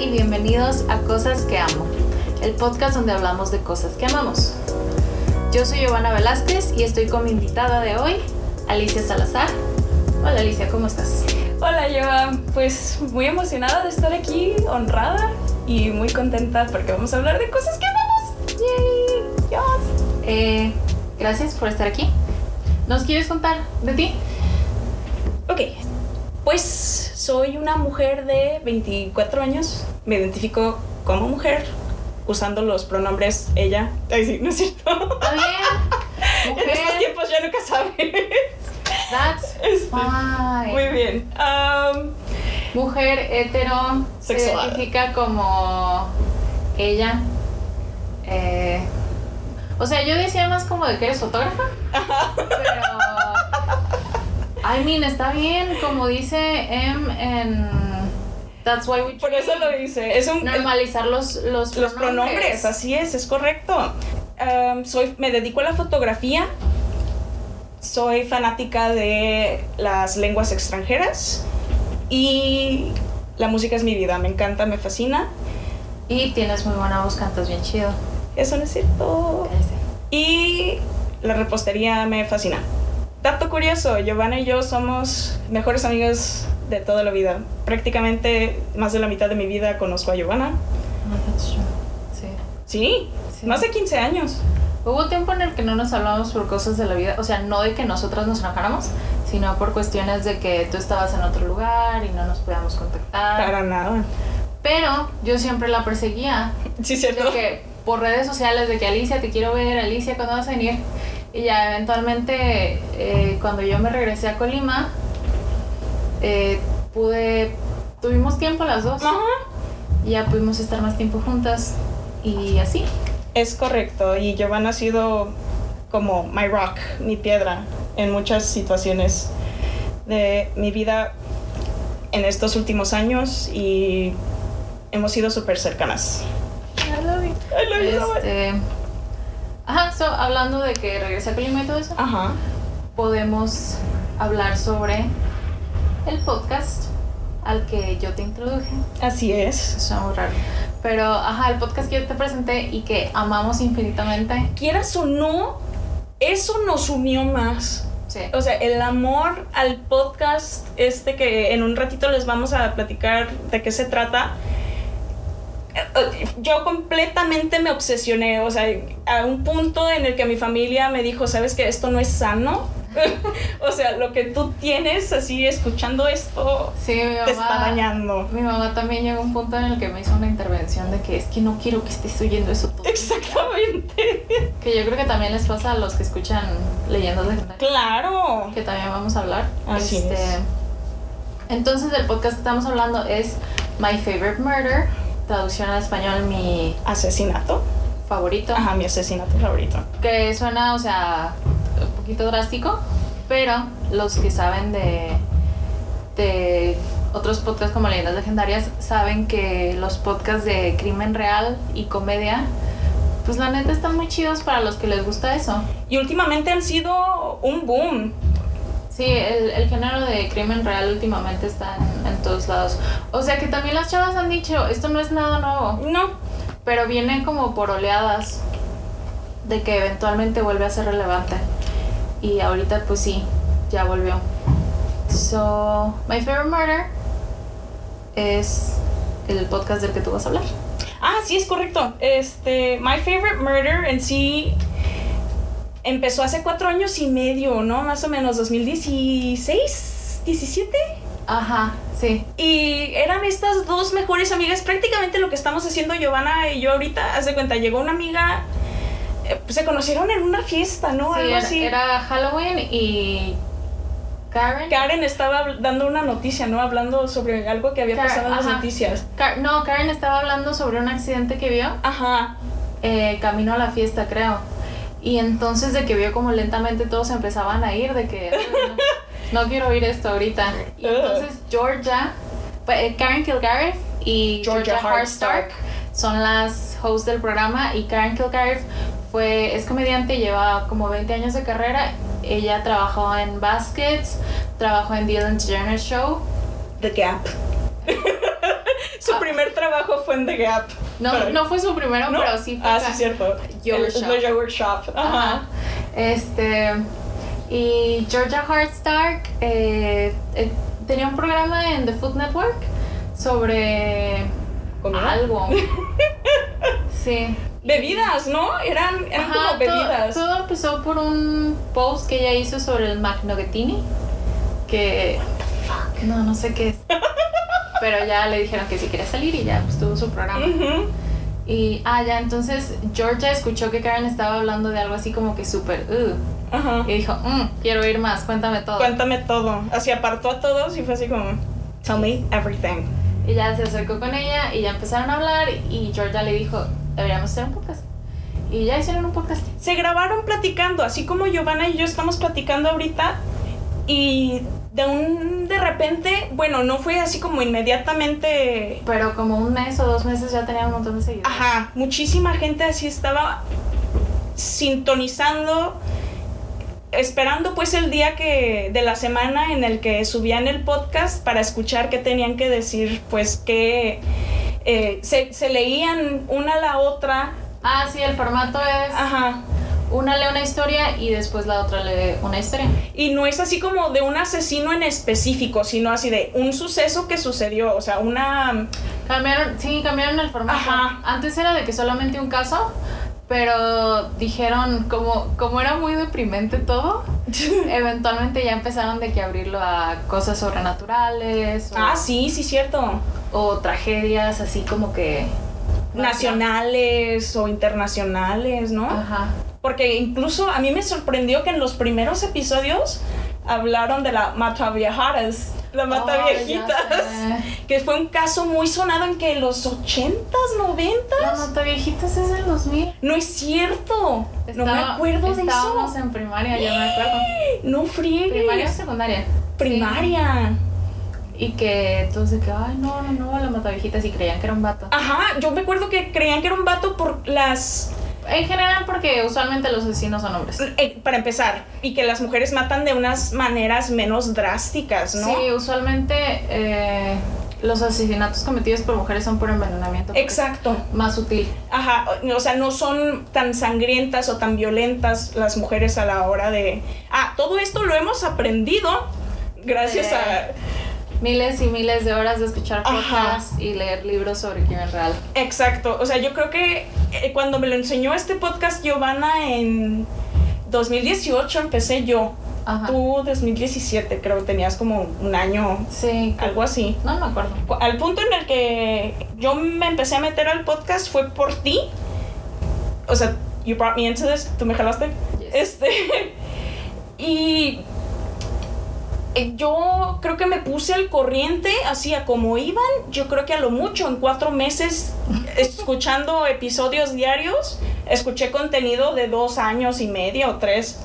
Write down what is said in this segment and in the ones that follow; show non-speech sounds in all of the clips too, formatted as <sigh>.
y bienvenidos a Cosas que Amo, el podcast donde hablamos de cosas que amamos. Yo soy Giovanna Velázquez y estoy con mi invitada de hoy, Alicia Salazar. Hola Alicia, ¿cómo estás? Hola Giovanna, pues muy emocionada de estar aquí, honrada y muy contenta porque vamos a hablar de cosas que amamos. Eh, gracias por estar aquí. ¿Nos quieres contar de ti? Ok, pues soy una mujer de 24 años, me identifico como mujer usando los pronombres ella. Ay, sí, no es cierto. Está bien. <laughs> En estos tiempos ya nunca sabes. That's Este, fine. Muy bien. Am, Mujer hetero se Sexual. identifica como ella. Eh, o sea, yo decía más como de que eres fotógrafa. Pero. I mean, está bien, como dice M en. That's why we por eso lo dice. Es un, normalizar los, los, Los pronombres, así es, es correcto. Am, soy, me dedico a la fotografía. Soy fanática de las lenguas extranjeras y la música es mi vida. Me encanta, me fascina. Y tienes muy buena voz, cantas bien chido. Eso no es cierto. Y la repostería me fascina. Dato curioso, Giovanna y yo somos mejores amigas de toda la vida. Prácticamente más de la mitad de mi vida conozco a Giovanna. No, that's true. Sí. Sí, Sí. más de 15 años. Hubo tiempo en el que no nos hablábamos por cosas de la vida, o sea, no de que nosotras nos enojáramos, sino por cuestiones de que tú estabas en otro lugar y no nos podíamos contactar. Para nada. Pero yo siempre la perseguía, Sí, de cierto. que por redes sociales, de que Alicia, te quiero ver, Alicia, ¿cuándo vas a venir? Y ya eventualmente, eh, cuando yo me regresé a Colima, eh, pude, tuvimos tiempo las dos, Ajá. y ya pudimos estar más tiempo juntas, y así. Es correcto. Y Giovanna ha sido como my rock, mi piedra, en muchas situaciones de mi vida en estos últimos años y hemos sido súper cercanas. I love you. I love you. Este, ajá, so, hablando de que regresé a Colima y todo eso, Ajá. podemos hablar sobre el podcast al que yo te introduje. Así es. Suena muy raro. Pero, ajá, el podcast que yo te presenté y que amamos infinitamente. Quieras o no, eso nos unió más. Sí. O sea, el amor al podcast, este que en un ratito les vamos a platicar de qué se trata. Yo completamente me obsesioné, o sea, a un punto en el que mi familia me dijo, sabes que esto no es sano. <laughs> o sea, lo que tú tienes así escuchando esto Sí, mi mamá. te está dañando. Mi mamá también llegó a un punto en el que me hizo una intervención de que es que no quiero que estés oyendo eso todo. Exactamente. Que yo creo que también les pasa a los que escuchan leyendas legendarias. Claro. que también vamos a hablar. Así es. Entonces el podcast que estamos hablando es My Favorite Murder, traducción al español mi Asesinato. favorito, Ajá, mi asesinato favorito. que suena, o sea, un poquito drástico, pero los que saben de, de otros podcasts como Leyendas Legendarias saben que los podcasts de crimen real y comedia, pues la neta están muy chidos para los que les gusta eso. Y últimamente han sido un boom. Sí, el, el género de crimen real últimamente está en, en todos lados. O sea que también las chavas han dicho, esto no es nada nuevo, No, pero viene como por oleadas de que eventualmente vuelve a ser relevante. Y ahorita pues sí, ya volvió. So, My Favorite Murder es el podcast del que tú vas a hablar. Ah, sí, es correcto. Este, My Favorite Murder en sí empezó hace cuatro años y medio, ¿no? Más o menos, 2016, 17. Ajá, sí. Y eran estas dos mejores amigas, prácticamente lo que estamos haciendo Giovanna y yo ahorita. Haz de cuenta, llegó una amiga, eh, se conocieron en una fiesta, ¿no? Sí, Algo así. era Halloween y Karen. Karen estaba dando una noticia, ¿no? Hablando sobre algo que había pasado en las ajá. noticias. No, Karen estaba hablando sobre un accidente que vio. Ajá. eh, camino a la fiesta, creo. Y entonces de que vio como lentamente todos empezaban a ir, de que "Ay, no, <laughs> no quiero oír esto ahorita. Y entonces Georgia, pues, eh, Karen Kilgariff y Georgia Georgia, Hardstark son las hosts del programa y Karen Kilgariff fue, es comediante, lleva como 20 años de carrera. Ella trabajó en Baskets, trabajó en The Ellen DeGeneres Show. The Gap. <laughs> Su primer trabajo fue en The Gap. No, Pero- no fue su primero, ¿No? pero sí fue Ah, sí, cierto. Yogurt El- Shop. el Yogurt Shop. Ajá. Ajá. Este. Y Georgia Hardstark eh, eh, tenía un programa en The Food Network sobre ¿Comida? algo. <laughs> Sí. Bebidas, ¿no? Eran, eran Ajá, como bebidas. todo empezó por un post que ella hizo sobre el McNuggetini. Que. No, no sé qué es. <laughs> Pero ya le dijeron que si quería salir y ya pues tuvo su programa. Y, ah, ya, entonces Georgia escuchó que Karen estaba hablando de algo así como que súper, uh, Ajá. y dijo, "Mm, quiero oír más, cuéntame todo. Cuéntame todo. Así apartó a todos y fue así como, tell me everything. Y ya se acercó con ella y ya empezaron a hablar y Georgia le dijo, deberíamos hacer un podcast. Y ya hicieron un podcast. Se grabaron platicando, así como Giovanna y yo estamos platicando ahorita. Y de un de repente, bueno, no fue así como inmediatamente. Pero como un mes o dos meses ya tenía un montón de seguidores. Ajá, muchísima gente así estaba sintonizando, esperando pues el día que de la semana en el que subían el podcast para escuchar qué tenían que decir, pues que eh, se, se leían una a la otra. Ah, sí, el formato es Ajá. una lee una historia y después la otra lee una historia. Y no es así como de un asesino en específico, sino así de un suceso que sucedió, o sea, una... Cambiaron, sí, cambiaron el formato. Ajá. Antes era de que solamente un caso, pero dijeron, como, como era muy deprimente todo, <laughs> eventualmente ya empezaron de que abrirlo a cosas sobrenaturales o, Ah, sí, sí, cierto. o tragedias así como que... Nacionales o internacionales, ¿no? Ajá. Porque incluso a mí me sorprendió que en los primeros episodios hablaron de la mata viejaras, la mata Oh, viejitas, que fue un caso muy sonado en que los 80s, 90s. La nota viejitas es del 2000. No es cierto. no me acuerdo de Estábamos eso. en primaria, yo me acuerdo. <gasps> No friegues. Primaria o secundaria. Primaria. Y que entonces que, ay, no, no, no, la mata viejitas y creían que era un vato. Ajá, yo me acuerdo que creían que era un vato por las En general porque usualmente los asesinos son hombres. Eh, para empezar, y que las mujeres matan de unas maneras menos drásticas, ¿no? Sí, usualmente eh, los asesinatos cometidos por mujeres son por envenenamiento. Exacto. Más sutil. Ajá, o sea, no son tan sangrientas o tan violentas las mujeres a la hora de... Ah, todo esto lo hemos aprendido gracias Eh, a... Miles y miles de horas de escuchar podcasts y leer libros sobre crimen real. Exacto, o sea, yo creo que eh, cuando me lo enseñó este podcast Giovanna en 2018 empecé yo. Ajá. Tú 2017, creo que tenías como un año, Sí, algo así. no me acuerdo. Cu- Al punto en el que yo me empecé a meter al podcast fue por ti. O sea, you brought me into this, tú me jalaste. Yes. Este. <laughs> Y yo creo que me puse al corriente, así a como iban. Yo creo que a lo mucho, en cuatro meses, <laughs> escuchando episodios diarios, escuché contenido de dos años y medio o tres.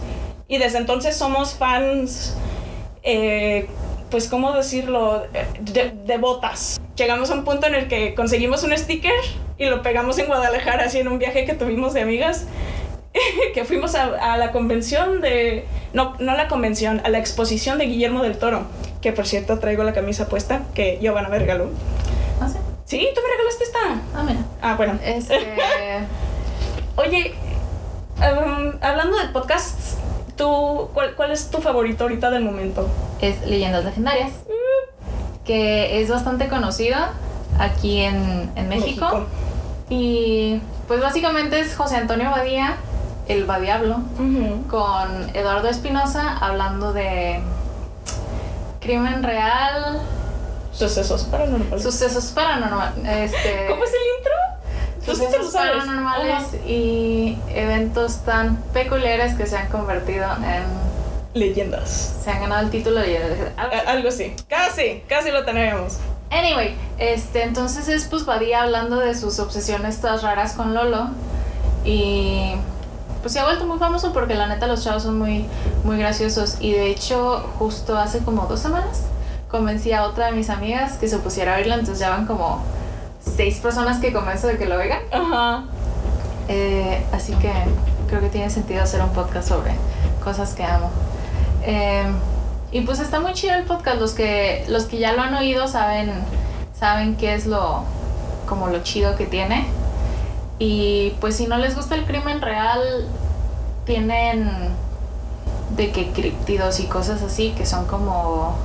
Y desde entonces somos fans, eh, pues, ¿cómo decirlo? De, de botas. Llegamos a un punto en el que conseguimos un sticker y lo pegamos en Guadalajara, así en un viaje que tuvimos de amigas <laughs> que fuimos a, a la convención de... No, no la convención, a la exposición de Guillermo del Toro. Que por cierto traigo la camisa puesta que Giovanna me regaló. Ah, sí. Sí, tú me regalaste esta. Ah, mira. Ah, bueno. Este. <laughs> Oye, um, hablando de podcasts, ¿tú, cuál, ¿cuál es tu favorito ahorita del momento? es Leyendas Legendarias. Que es bastante conocido aquí en, en México. Y pues básicamente es José Antonio Badía, el Badiablo, Ujú. con Eduardo Espinosa hablando de crimen real, Sucesos paranormales. sucesos paranormales. Este, ¿Cómo es el intro? Tú sí te lo sucesos sabes. paranormales y eventos tan peculiares que se han convertido en. Leyendas. Se han ganado el título de leyendas. Algo algo así. Casi, casi lo tenemos. Anyway, este, entonces es pues Badía hablando de sus obsesiones todas raras con Lolo. Y pues se ha vuelto muy famoso porque la neta los chavos son muy, muy graciosos. Y de hecho, justo hace como dos semanas convencí a otra de mis amigas que se pusiera a oírlo. Entonces ya van como seis personas que convenzo de que lo oigan. Ajá. Eh, así que creo que tiene sentido hacer un podcast sobre cosas que amo. Eh, y pues está muy chido el podcast. Los que, los que ya lo han oído saben, saben qué es lo como lo chido que tiene. Y pues si no les gusta el crimen real, tienen de que criptidos y cosas así que son como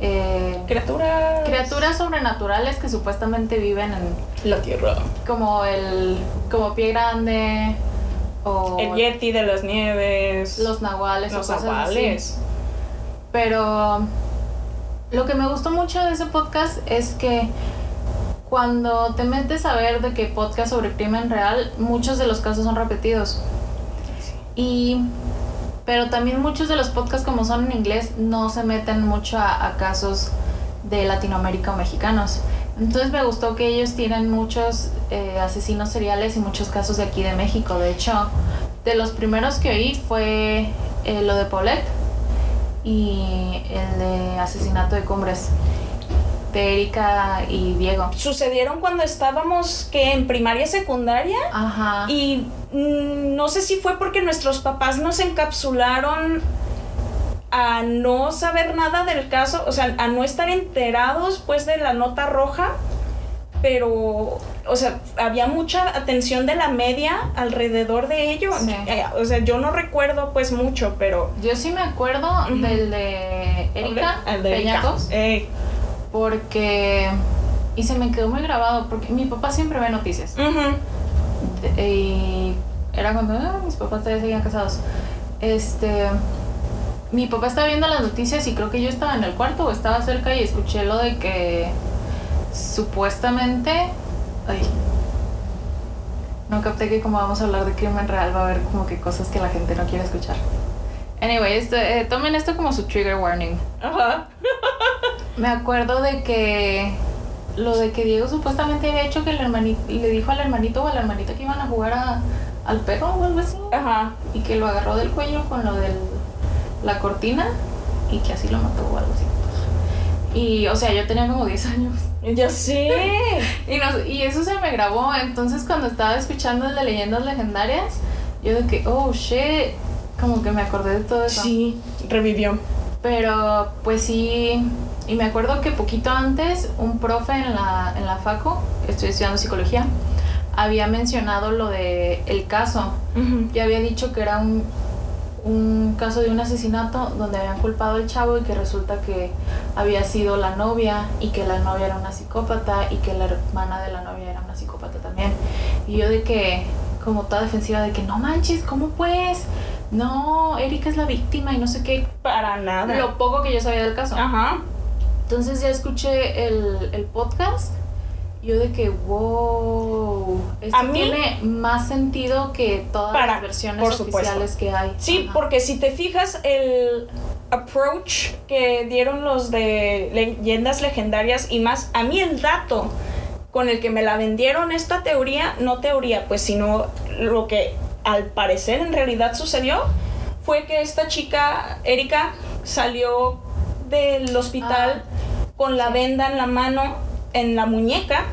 eh, Criaturas. criaturas sobrenaturales que supuestamente viven en La tierra. como el como pie grande o El Yeti de las nieves. los nahuales los o cosas nahuales. así. Pero lo que me gustó mucho de ese podcast es que cuando te metes a ver de que podcast sobre crimen real, muchos de los casos son repetidos. Y pero también muchos de los podcasts como son en inglés no se meten mucho a, casos de Latinoamérica o mexicanos. Entonces me gustó que ellos tienen muchos eh, asesinos seriales y muchos casos de aquí de México. De hecho, de los primeros que oí fue eh, lo de Paulette y el de asesinato de Cumbres, de Erika y Diego. Sucedieron cuando estábamos que en primaria secundaria. Ajá. Y mm, no sé si fue porque nuestros papás nos encapsularon a no saber nada del caso, o sea, a no estar enterados pues de la nota roja, pero, o sea, había mucha atención de la media alrededor de ello. Sí. Eh, O sea, yo no recuerdo pues mucho, pero... Yo sí me acuerdo del de Erika El de Erika. Peñacos. Eh, porque y se me quedó muy grabado porque mi papá siempre ve noticias. De- y era cuando ah, mis papás todavía seguían casados este mi papá estaba viendo las noticias y creo que yo estaba en el cuarto o estaba cerca y escuché lo de que supuestamente ay no capté que como vamos a hablar de crimen real va a haber como que cosas que la gente no quiere escuchar anyway esto, eh, tomen esto como su trigger warning Ajá. <laughs> me acuerdo de que lo de que Diego supuestamente había hecho que el hermanito le dijo al hermanito o a la hermanita que iban a jugar a- al perro o algo así Ajá. y que lo agarró del cuello con lo de la cortina y que así lo mató o algo así. Y o sea, yo tenía como 10 años Ya sé. <laughs> y, nos- y eso se me grabó, entonces cuando estaba escuchando el de leyendas legendarias, yo de que, oh shit, como que me acordé de todo eso. Sí, revivió. Pero pues sí, y me acuerdo que poquito antes un profe en la, en la FACO, estoy estudiando psicología, había mencionado lo de el caso. Ujú. Ya había dicho que era un, un caso de un asesinato donde habían culpado al chavo y que resulta que había sido la novia y que la novia era una psicópata y que la hermana de la novia era una psicópata también. Y yo de que, como toda defensiva, de que no manches, ¿cómo pues? No, Erika es la víctima y no sé qué. Para nada. Lo poco que yo sabía del caso. Ajá. Entonces ya escuché el, el podcast. Yo de que, wow, esto A mí- tiene más sentido que todas Para- las versiones por oficiales que hay. Sí, Ajá. porque si te fijas, el approach que dieron los de leyendas legendarias y más, a mí el dato con el que me la vendieron esta teoría, no teoría, pues sino lo que al parecer en realidad sucedió, fue que esta chica, Erika, salió del hospital con la venda en la mano, en la muñeca,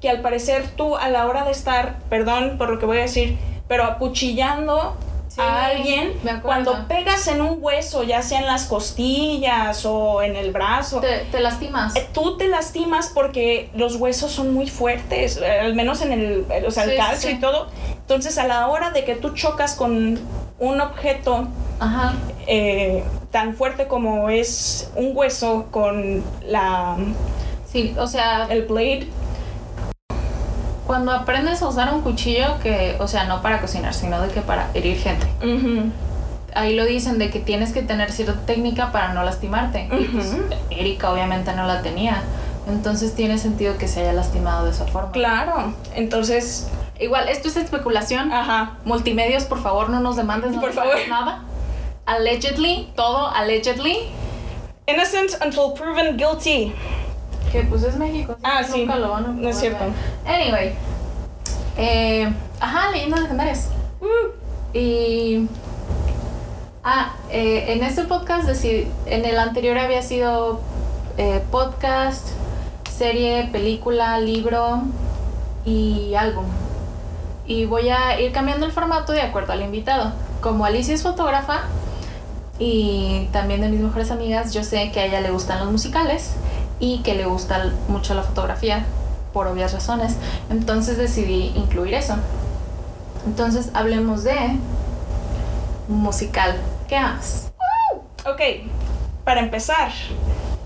que al parecer tú a la hora de estar, perdón por lo que voy a decir, pero acuchillando Sí, a alguien, cuando pegas en un hueso, ya sea en las costillas o en el brazo, Te, te lastimas. eh, tú te lastimas porque los huesos son muy fuertes, eh, al menos en el, eh, o sea, el sí, calcio sí. y todo. Entonces, a la hora de que tú chocas con un objeto Ajá. eh, tan fuerte como es un hueso con la Sí, o sea, el blade, cuando aprendes a usar un cuchillo que, o sea, no para cocinar, sino de que para herir gente. ujú, Ahí lo dicen de que tienes que tener cierta técnica para no lastimarte. Y pues. Erika obviamente no la tenía. Entonces tiene sentido que se haya lastimado de esa forma. claro. Entonces, Igual, esto es especulación. ajá, Multimedios, por favor, no nos demanden. no Por favor. Nada. Allegedly, todo allegedly. innocent until proven guilty. Que pues es México. Ah, sí. nunca lo van a No es poder cierto. Anyway. Eh, ajá, leyendas legendarias. Uh, Y. Ah, eh, en este podcast, deci- en el anterior había sido eh, podcast, serie, película, libro y álbum. Y voy a ir cambiando el formato de acuerdo al invitado. Como Alicia es fotógrafa y también de mis mejores amigas, yo sé que a ella le gustan los musicales y que le gusta mucho la fotografía por obvias razones. Entonces decidí incluir eso. Entonces hablemos de musical. ¿Qué amas? Ok, para empezar,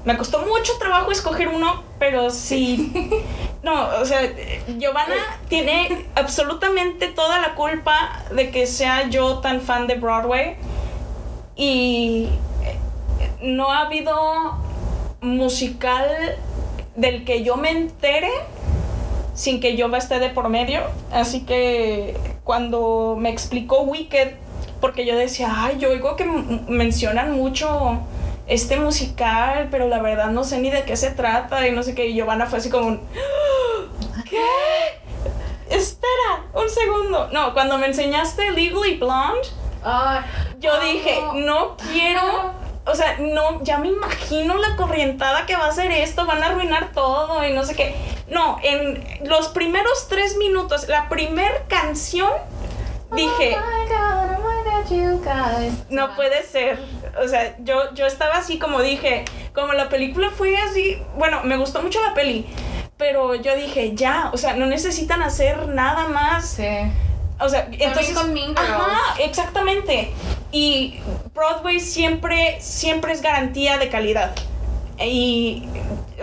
me costó mucho trabajo escoger uno, pero sí. <laughs> No, o sea, Giovanna tiene absolutamente toda la culpa de que sea yo tan fan de Broadway. Y no ha habido musical del que yo me entere sin que yo esté de por medio. Así que cuando me explicó Wicked, porque yo decía, ay, yo oigo que mencionan mucho este musical, pero la verdad no sé ni de qué se trata y no sé qué. Y Giovanna fue así como un, ¿qué? Espera, un segundo. No, cuando me enseñaste Legally Blonde, yo dije, no quiero <laughs> o sea, no, ya me imagino la corrientada que va a ser esto, van a arruinar todo y no sé qué. No, en los primeros tres minutos, la primer canción, dije, no puede ser. O sea, yo, yo estaba así como dije, como la película fue así, bueno, me gustó mucho la peli, pero yo dije, ya, o sea, no necesitan hacer nada más. Sí. O sea, entonces... con Mean Ajá, exactamente. Y Broadway siempre, siempre es garantía de calidad. Y,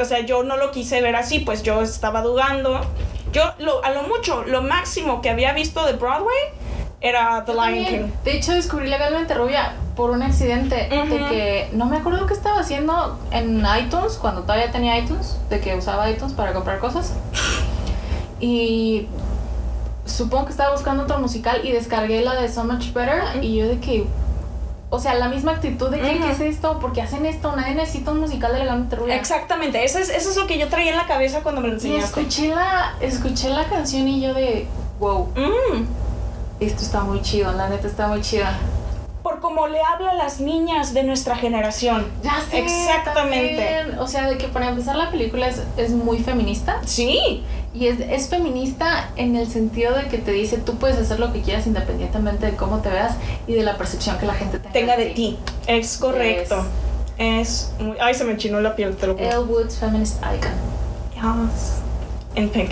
o sea, yo no lo quise ver así, pues yo estaba dudando. Yo, lo, a lo mucho, lo máximo que había visto de Broadway era The Lion King. De hecho, descubrí Legalmente Rubia por un accidente de que no me acuerdo qué estaba haciendo en iTunes, cuando todavía tenía iTunes, de que usaba iTunes para comprar cosas. Y supongo que estaba buscando otro musical y descargué la de So Much Better y yo de que o sea, la misma actitud de que, ¿qué es esto? ¿Por qué hacen esto? Nadie necesita un musical de Legalmente Rubia. Exactamente, eso es, eso es lo que yo traía en la cabeza cuando me lo enseñaste. Y escuché la, escuché la canción y yo de, wow, mm. esto está muy chido, la neta está muy chida. Por como le habla a las niñas de nuestra generación. Ya sé. Exactamente. O sea, de que para empezar la película es, es muy feminista. Sí. Y es, es, feminista en el sentido de que te dice tú puedes hacer lo que quieras independientemente de cómo te veas y de la percepción que la gente tenga, tenga de, ti. Es correcto. Es, muy, ay, se me enchinó la piel, te lo juro. Elle Woods Feminist Icon. Yes. En pink.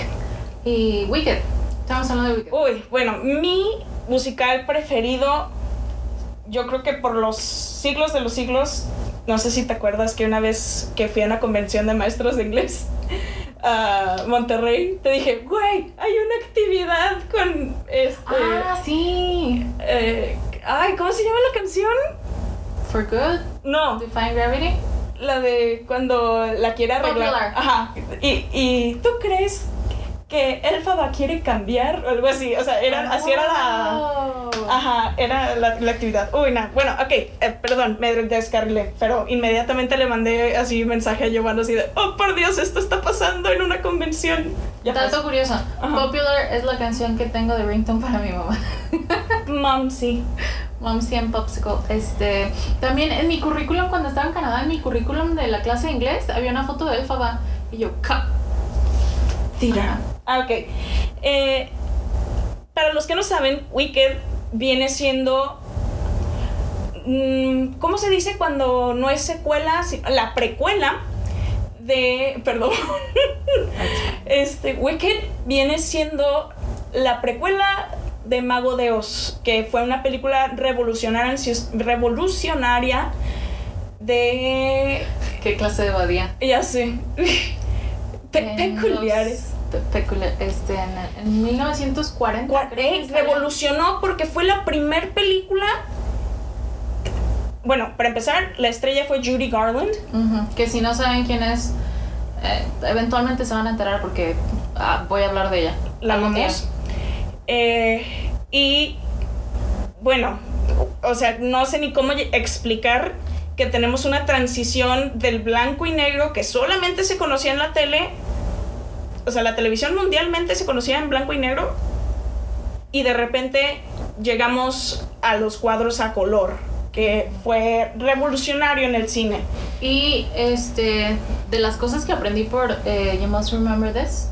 Y Wicked. Estamos hablando de Wicked. Uy, bueno, mi musical preferido, yo creo que por los siglos de los siglos, no sé si te acuerdas que una vez que fui a una convención de maestros de inglés, a Monterrey, te dije, güey, hay una actividad con este. Ah, sí. Eh, ay, ¿cómo se llama la canción? For Good. No. Define Gravity. La de cuando la quiere arreglar. Popular. Ajá. Y, y tú crees que Elfaba quiere cambiar o algo así. O sea, era, así era la. Ajá, era la, la actividad. Uy, no. Bueno, ok, eh, perdón, me descarrilé. Pero inmediatamente le mandé así un mensaje a Giovanna así de: Oh, por Dios, esto está pasando en una convención. Ya Dato curioso: Popular es la canción que tengo de ringtone para mi mamá. Momsy. Momsy and Popsicle. Este, también en mi currículum, cuando estaba en Canadá, en mi currículum de la clase de inglés, había una foto de Elfaba. Y yo, ¡ca! Tira. Ah, ok. Eh, para los que no saben, Wicked viene siendo. Mm, ¿Cómo se dice cuando no es secuela? La precuela de. <laughs> Perdón. este, Wicked viene siendo la precuela de Mago de Oz, que fue una película revolucionaria, revolucionaria de. ¿Qué clase de badía? Ya sé. <laughs> peculiares. Este, en, en 1940. Eh, revolucionó porque fue la primer película. Bueno, para empezar, la estrella fue Judy Garland. que si no saben quién es, eh, eventualmente se van a enterar porque ah, voy a hablar de ella. La vamos. Eh, y bueno, o sea, no sé ni cómo explicar que tenemos una transición del blanco y negro que solamente se conocía en la tele o sea, la televisión mundialmente se conocía en blanco y negro y de repente llegamos a los cuadros a color, que fue revolucionario en el cine. Y este, de las cosas que aprendí por eh, You Must Remember This,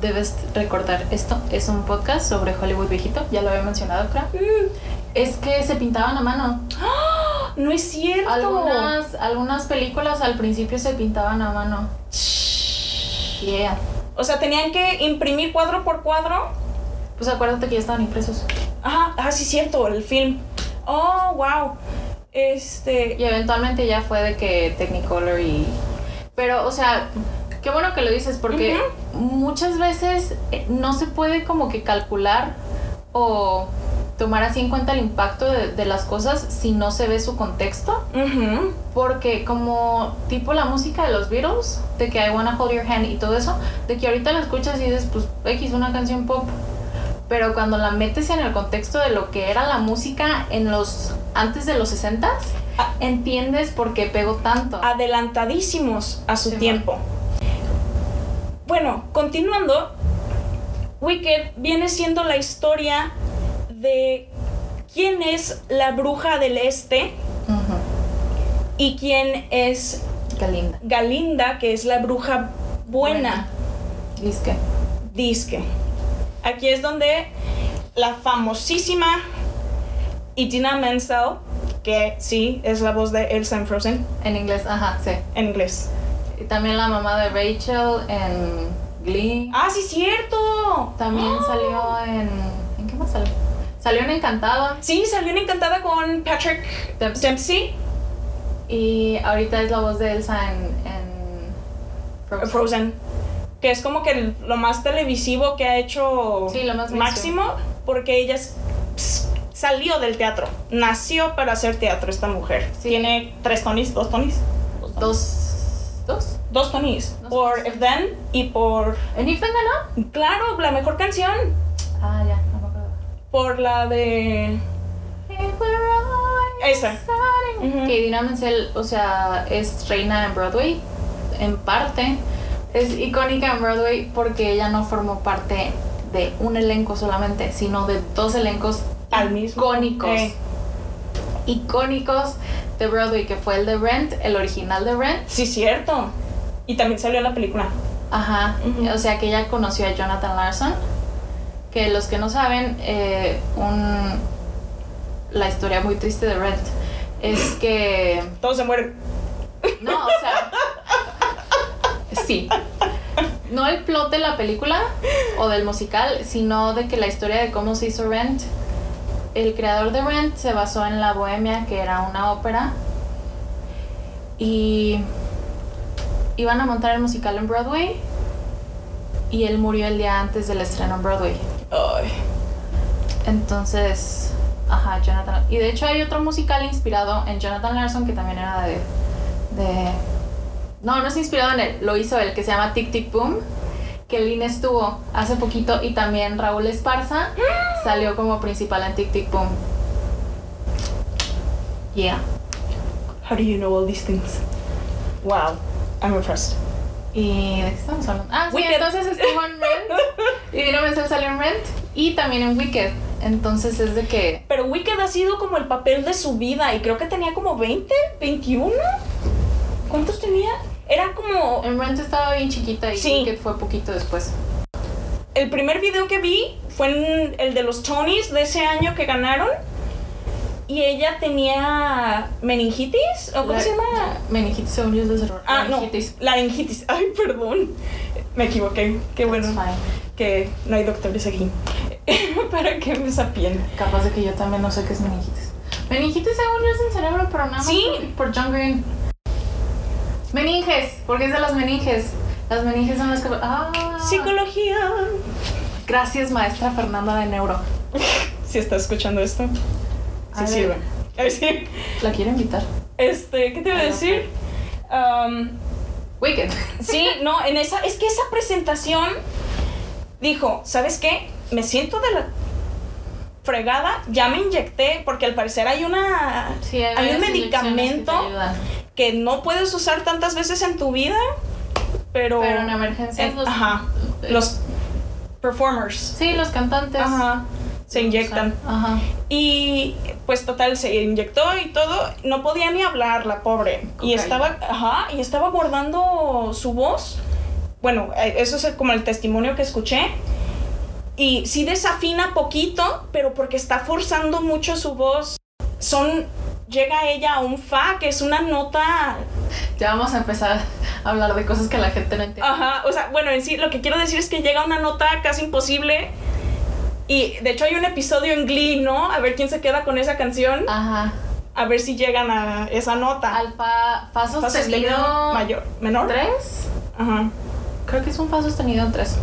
debes recordar esto, es un podcast sobre Hollywood viejito, ya lo había mencionado, creo. Mm. Es que se pintaban a mano. No es cierto. Algunas, algunas películas al principio se pintaban a mano. Yeah. O sea, tenían que imprimir cuadro por cuadro. Pues acuérdate que ya estaban impresos. Ajá, ah, sí, cierto, el film. Oh, wow. Este. Y eventualmente ya fue de que Technicolor y. Pero, o sea, qué bueno que lo dices, porque muchas veces eh, no se puede como que calcular o tomar así en cuenta el impacto de, de las cosas si no se ve su contexto. Porque como tipo la música de los Beatles, de que I Wanna Hold Your Hand y todo eso, de que ahorita la escuchas y dices, pues X, una canción pop. Pero cuando la metes en el contexto de lo que era la música en los antes de los 60s, Ah. entiendes por qué pegó tanto. Adelantadísimos a su Sí, tiempo. Bueno, continuando, Wicked viene siendo la historia de quién es la bruja del este y quién es. Galinda, que es la bruja buena. Disque. disque. Aquí es donde la famosísima Idina Menzel, que sí es la voz de Elsa en Frozen, En inglés, ajá, sí. en inglés. Y también la mamá de Rachel en Glee. ¡Ah, sí, cierto! También ¡Ah! salió en. ¿En qué más salió? Salió en Encantada. Sí, salió en Encantada con Patrick Dempsey. Dempsey, Y ahorita es la voz de Elsa en. en Frozen. Frozen. Que es como que lo más televisivo que ha hecho Sí, lo más máximo, porque ella es- salió del teatro. Nació para hacer teatro esta mujer. Sí. Tiene tres tonis, dos tonis. Dos. ¿Dos? Dos tonis. Dos por. If Then y por. ¿En If Then ganó? Claro, la mejor canción. Ah, ya. Por la de. Esa. Que Idina Menzel, o sea, es reina en Broadway, en parte. Es icónica en Broadway porque ella no formó parte de un elenco solamente, sino de dos elencos Al mismo. icónicos. Eh. Icónicos de Broadway, que fue el de Rent, el original de Rent. Sí, cierto. Y también salió en la película. Ajá. O sea que ella conoció a Jonathan Larson. Que los que no saben, eh, un, la historia muy triste de Rent es <laughs> que. Todos se mueren. No, o sea. Sí. No el plot de la película o del musical, sino de que la historia de cómo se hizo Rent. El creador de Rent se basó en La Bohemia, que era una ópera. Y iban a montar el musical en Broadway. Y él murió el día antes del estreno en Broadway. Ay. Entonces, ajá, Jonathan. Y de hecho hay otro musical inspirado en Jonathan Larson que también era de. de no, no es inspirado en él, lo hizo él, que se llama Tic Tic Boom. Que Lynn estuvo hace poquito y también Raúl Esparza <gasps> salió como principal en Tic Tic Boom. Yeah. How do you know all these things? Wow. I'm impressed. ¿Y de qué estamos hablando? Ah, sí, Wicked. entonces estuvo en Rent. <laughs> y Dino Menzel salió en Rent y también en Wicked. Entonces es de que. Pero Wicked ha sido como el papel de su vida y creo que tenía como 20, 21. ¿Cuántos tenía? Era como... En Rent estaba bien chiquita y Sí. Wicked fue poquito después. El primer video que vi fue en el de los Tonys de ese año que ganaron. Y ella tenía meningitis, ¿o cómo La- se llama? Meningitis, según yo es de cerrar. Ah, Meningitis. no, laringitis. <laughs> Ay, perdón. Me equivoqué. Qué bueno que no hay doctores aquí <laughs> para que me sapien. Capaz de que yo también no sé qué es meningitis. Meningitis según yo es en cerebro, pero nada más Sí. por, por John Green. Meninges, porque es de las meninges. Las meninges son las que... Ah, Psicología. Gracias, maestra Fernanda de Neuro. <laughs> Si está escuchando esto, sí ver. sirve. A ver, sí. La quiero invitar. Este, ¿qué te iba a decir? Um, Wicked. Sí, no, en esa, es que esa presentación dijo, ¿sabes qué? Me siento de la fregada, ya me inyecté, porque al parecer hay una Sí, hay un medicamento que no puedes usar tantas veces en tu vida, pero Pero en emergencias en- los... ajá, eh, los performers, Sí, los cantantes. ajá, se inyectan. Ajá. Y pues total, se inyectó y todo. No podía ni hablar la pobre. Y Cocaína. estaba, ajá, y estaba guardando su voz. Bueno, eh, eso es como el testimonio que escuché. Y sí desafina poquito, pero porque está forzando mucho su voz. Son llega ella a un fa, que es una nota Ya vamos a empezar a hablar de cosas que la gente no entiende. Ajá, o sea, bueno, en sí lo que quiero decir es que llega una nota casi imposible. Y de hecho hay un episodio en Glee, ¿no? A ver quién se queda con esa canción. Ajá. A ver si llegan a esa nota. Al fa, sostenido. mayor, menor. ¿Tres? Ajá. Creo que es un fa sostenido en tres.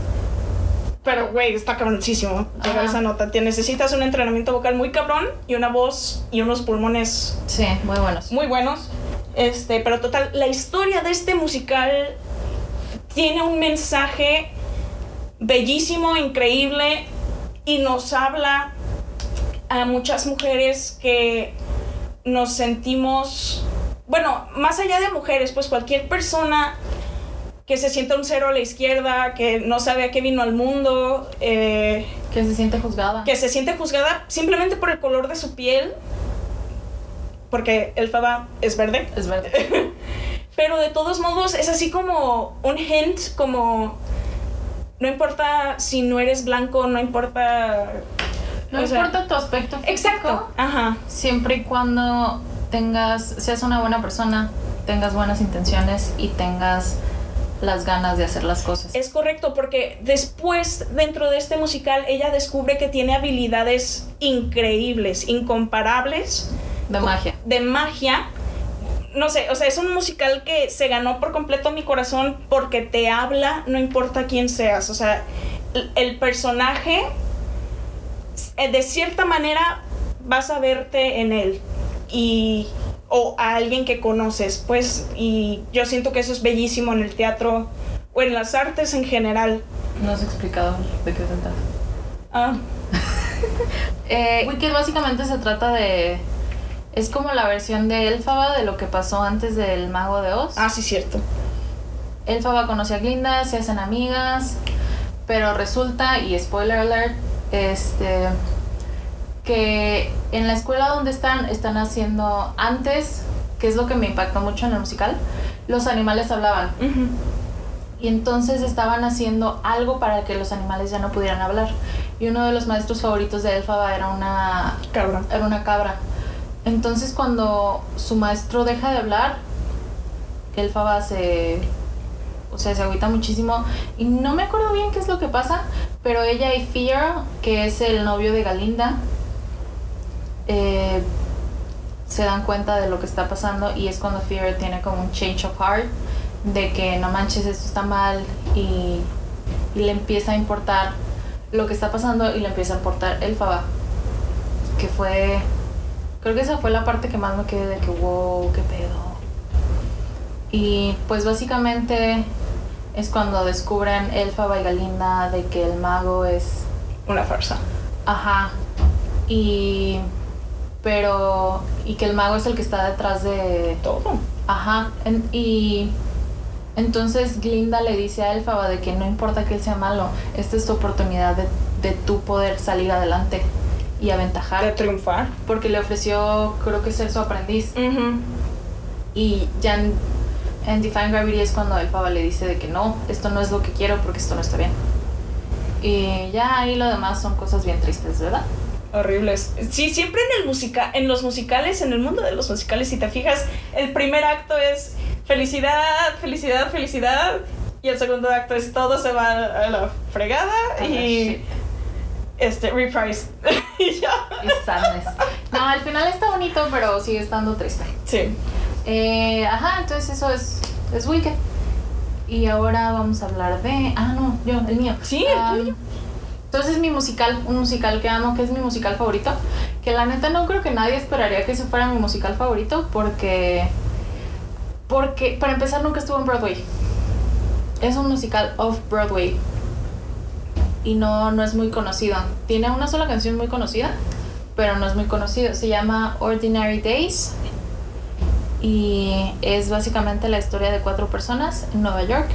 Pero, güey, está cabroncísimo llegar a esa nota. Te necesitas un entrenamiento vocal muy cabrón y una voz y unos pulmones Sí, muy buenos. muy buenos. Este, pero total, la historia de este musical tiene un mensaje bellísimo, increíble y nos habla a muchas mujeres que nos sentimos, bueno, más allá de mujeres, pues cualquier persona que se sienta un cero a la izquierda, que no sabe a qué vino al mundo, eh, Que se siente juzgada. que se siente juzgada simplemente por el color de su piel, porque el faba es verde. Es verdad. <laughs> Pero de todos modos es así como un hint, como no importa si no eres blanco, no importa... No o sea, importa tu aspecto físico. Exacto. Ajá. Siempre y cuando tengas, seas una buena persona, tengas buenas intenciones y tengas las ganas de hacer las cosas. Es correcto, porque después, dentro de este musical, ella descubre que tiene habilidades increíbles, incomparables, de magia. de magia. No sé, o sea, es un musical que se ganó por completo mi corazón porque te habla, no importa quién seas. O sea, el, personaje, eh, de cierta manera, vas a verte en él. Y. O a alguien que conoces, pues. Y yo siento que eso es bellísimo en el teatro o en las artes en general. No has explicado de qué se trata. Ah, <laughs> Eh, Wicked básicamente se trata de. Es como la versión de Elfaba de lo que pasó antes del Mago de Oz. ah, sí, cierto. Elfaba conoce a Glinda, se hacen amigas, pero resulta, y spoiler alert, este, que en la escuela donde están, están haciendo antes, que es lo que me impactó mucho en el musical, los animales hablaban. Y entonces estaban haciendo algo para que los animales ya no pudieran hablar. Y uno de los maestros favoritos de Elfaba era una, Cabrón. era una cabra. Entonces cuando su maestro deja de hablar, Elfaba se... O sea, se agüita muchísimo. Y no me acuerdo bien qué es lo que pasa, pero ella y Fear, que es el novio de Galinda, eh, se dan cuenta de lo que está pasando y es cuando Fear tiene como un change of heart de que no manches, esto está mal y, y le empieza a importar lo que está pasando y le empieza a importar Elfaba, que fue, creo que esa fue la parte que más me quedé de que wow, qué pedo. Y pues básicamente es cuando descubren Elfaba y Galinda de que el mago es Una farsa. Ajá. Y. Pero. Y que el mago es el que está detrás de. Todo. Ajá. en- y. Entonces Glinda le dice a Elfaba de que no importa que él sea malo, esta es tu oportunidad de, de tú poder salir adelante y aventajar. De triunfar. Porque le ofreció, creo que ser su aprendiz. Y ya en, en Define Gravity es cuando Elfaba le dice de que no, esto no es lo que quiero porque esto no está bien. Y ya ahí lo demás son cosas bien tristes, ¿verdad? Horribles. Sí, siempre en el musica, en los musicales, en el mundo de los musicales, si te fijas, el primer acto es felicidad, felicidad, felicidad. Y el segundo acto es todo se va a la fregada A la y shit. Este reprise. <laughs> y ya. Sadness. No, al final está bonito, pero sigue estando triste. Sí. Eh, ajá, entonces eso es, es Wicked. Y ahora vamos a hablar de. Ah, no, yo, el mío. Sí, el tuyo. Entonces mi musical, un musical que amo, que es mi musical favorito. Que la neta no creo que nadie esperaría que ese fuera mi musical favorito porque. Porque, para empezar, nunca estuvo en Broadway. Es un musical off-Broadway. Y no, no es muy conocido. Tiene una sola canción muy conocida, pero no es muy conocido. Se llama Ordinary Days. Y es básicamente la historia de cuatro personas en Nueva York.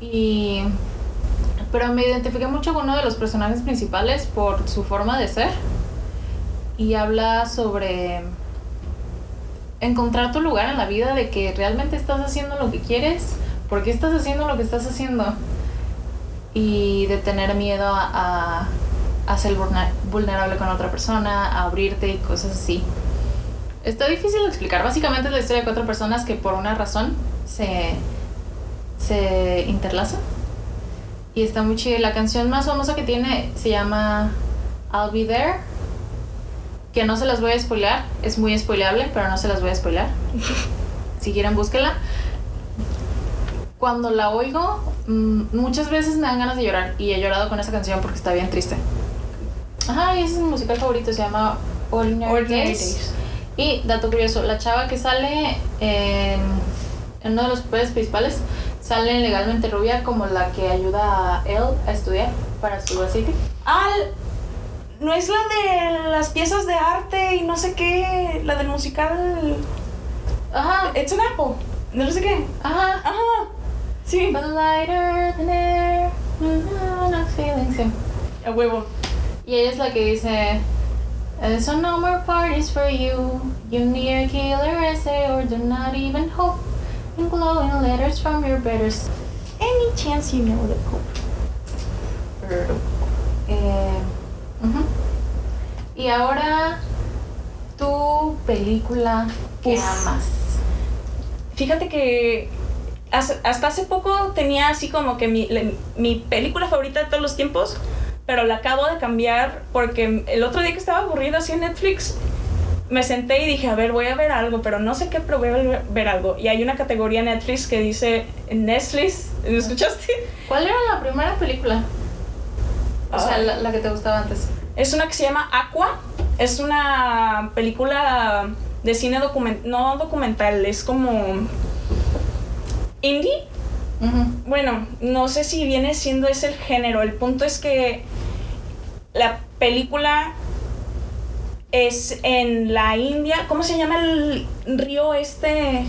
Y pero me identifiqué mucho con uno de los personajes principales por su forma de ser. Y habla sobre encontrar tu lugar en la vida, de que realmente estás haciendo lo que quieres, por qué estás haciendo lo que estás haciendo. Y de tener miedo a, a, a ser vulnerable con otra persona, a abrirte y cosas así. Está difícil de explicar. Básicamente es la historia de cuatro personas que por una razón se, se interlazan. Y está muy chida. La canción más famosa que tiene se llama I'll Be There. Que no se las voy a spoilear. Es muy spoileable, pero no se las voy a spoilear. <laughs> si quieren, búsquela. Cuando la oigo, mm, muchas veces me dan ganas de llorar. Y he llorado con esa canción porque está bien triste. Ajá, y ese es mi musical favorito. Se llama Ordinary, Ordinary Days. Days. Y dato curioso, la chava que sale en, en uno de los papeles principales sale legalmente rubia como la que ayuda a él a estudiar para su aceite. Ah, no es la de las piezas de arte y no sé qué, la del musical Ajá, It's an Apple, no sé qué. ajá. Ajá, sí, But lighter than air, mm, not feeling same. a huevo. Y ella es la que dice, so no more parties for you. You need a killer essay or do not even hope. In glowing letters from your betters. Any chance you know the Pope. Eh, ujú. Y ahora, tu película que Uf. amas. Fíjate que hasta hace poco tenía así como que mi, le- mi película favorita de todos los tiempos, pero la acabo de cambiar porque el otro día que estaba aburrida así en Netflix, me senté y dije, a ver, voy a ver algo, pero no sé qué, pero voy a ver, algo. Y hay una categoría en Netflix que dice Netflix, ¿lo escuchaste? ¿Cuál era la primera película? O sea, Ah. la, la que te gustaba antes. Es una que se llama Aqua. Es una película de cine documental, no documental, es como indie. Bueno, no sé si viene siendo ese el género. El punto es que la película es en la India. ¿Cómo se llama el río este?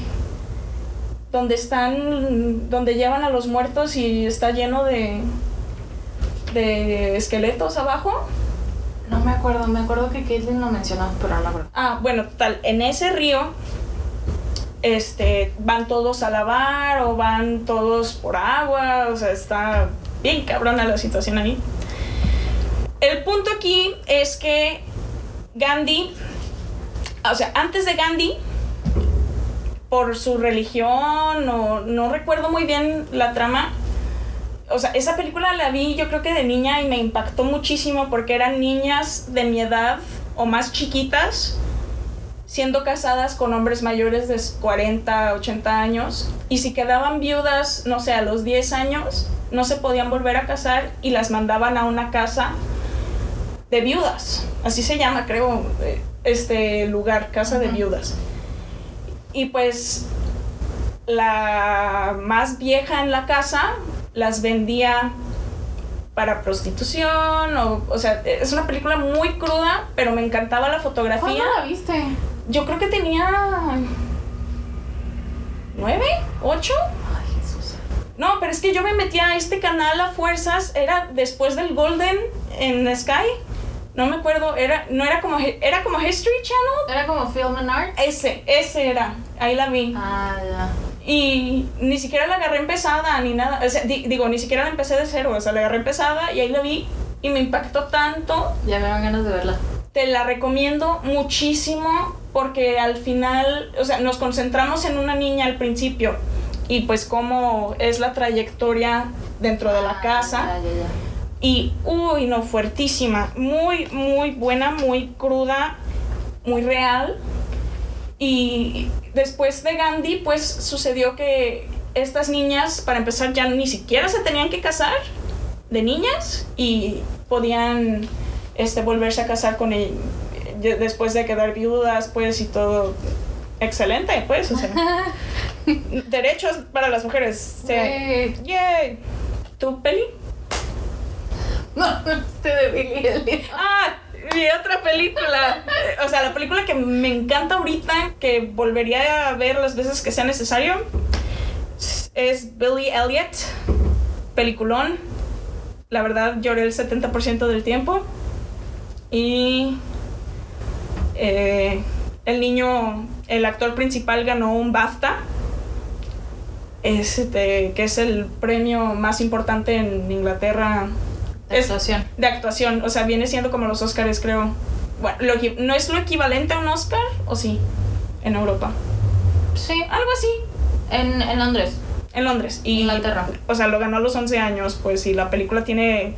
Donde están. donde llevan a los muertos y está lleno de. de esqueletos abajo. No me acuerdo, me acuerdo que Caitlyn lo mencionó, pero no me acuerdo. Ah, bueno, total, en ese río este, van todos a lavar o van todos por agua, o sea, está bien cabrona la situación ahí. El punto aquí es que Gandhi, o sea, antes de Gandhi, por su religión, o no recuerdo muy bien la trama, o sea, esa película la vi yo creo que de niña y me impactó muchísimo porque eran niñas de mi edad o más chiquitas siendo casadas con hombres mayores de 40, 80 años y si quedaban viudas, no sé, a los 10 años, no se podían volver a casar y las mandaban a una casa de viudas. Así se llama, creo, eh, este lugar, casa de viudas. Y pues la más vieja en la casa las vendía para prostitución o, o sea, es una película muy cruda, pero me encantaba la fotografía. ¿Cuándo la viste? Yo creo que tenía nueve, ocho. Ay, Jesús. No, pero es que yo me metía a este canal a fuerzas, era después del Golden en Sky. No me acuerdo, era no era como era como History Channel. Era como Film and Art. Ese, ese era. Ahí la vi. Ah, ya. Y ni siquiera la agarré empezada ni nada. O sea, di- digo, ni siquiera la empecé de cero. O sea, la agarré empezada y ahí la vi. Y me impactó tanto. Ya me dan ganas de verla. Te la recomiendo muchísimo porque al final, o sea, nos concentramos en una niña al principio y pues cómo es la trayectoria dentro de la Ah, casa. Y, uy, no, fuertísima. Muy, muy buena, muy cruda, muy real. Y después de Gandhi, pues sucedió que estas niñas, para empezar, ya ni siquiera se tenían que casar de niñas y podían este, volverse a casar con él después de quedar viudas, pues, y todo. Excelente, pues, o sea. <laughs> derechos para las mujeres. Güey. ¡Yay! ¿Tu peli? No, este de Billy Elliot. Ah, vi otra película. Eh, O sea, la película que me encanta ahorita, que volvería a ver las veces que sea necesario, es Billy Elliot. Peliculón. La verdad, lloré el 70% del tiempo. Y eh, el niño, el actor principal ganó un BAFTA. Este, que es el premio más importante en Inglaterra De Es- actuación. de actuación. O sea, viene siendo como los Oscars, creo. Bueno, lo ¿no es lo equivalente a un Oscar? ¿O sí? en Europa. Sí, Algo así. en, en Londres. En Londres. Y, Inglaterra. O sea, lo ganó a los 11 años, pues, y la película tiene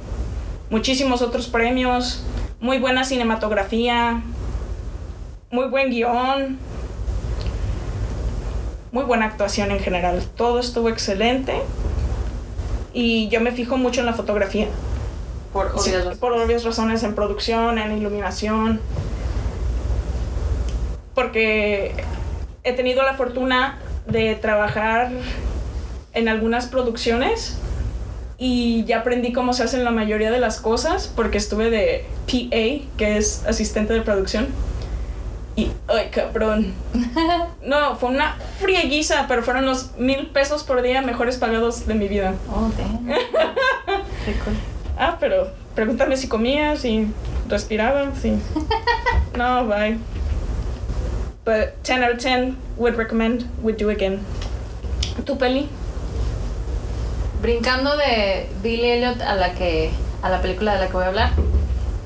muchísimos otros premios, muy buena cinematografía, muy buen guion, muy buena actuación en general. Todo estuvo excelente. Y yo me fijo mucho en la fotografía. Por Sí, obvias razones. por obvias razones en producción, en iluminación. Porque he tenido la fortuna de trabajar en algunas producciones y ya aprendí cómo se hacen la mayoría de las cosas porque estuve de PA, que es asistente de producción. Ay, cabrón. <laughs> No, fue una frieguiza, pero fueron los mil pesos por día mejores pagados de mi vida. Oh. <laughs> Ah, pero pregúntame si comía, si respiraba, si. <laughs> No, bye. But 10 out of 10 would recommend, would do again. ¿Tu peli? Brincando de Billy Elliot a la que a la película de la que voy a hablar.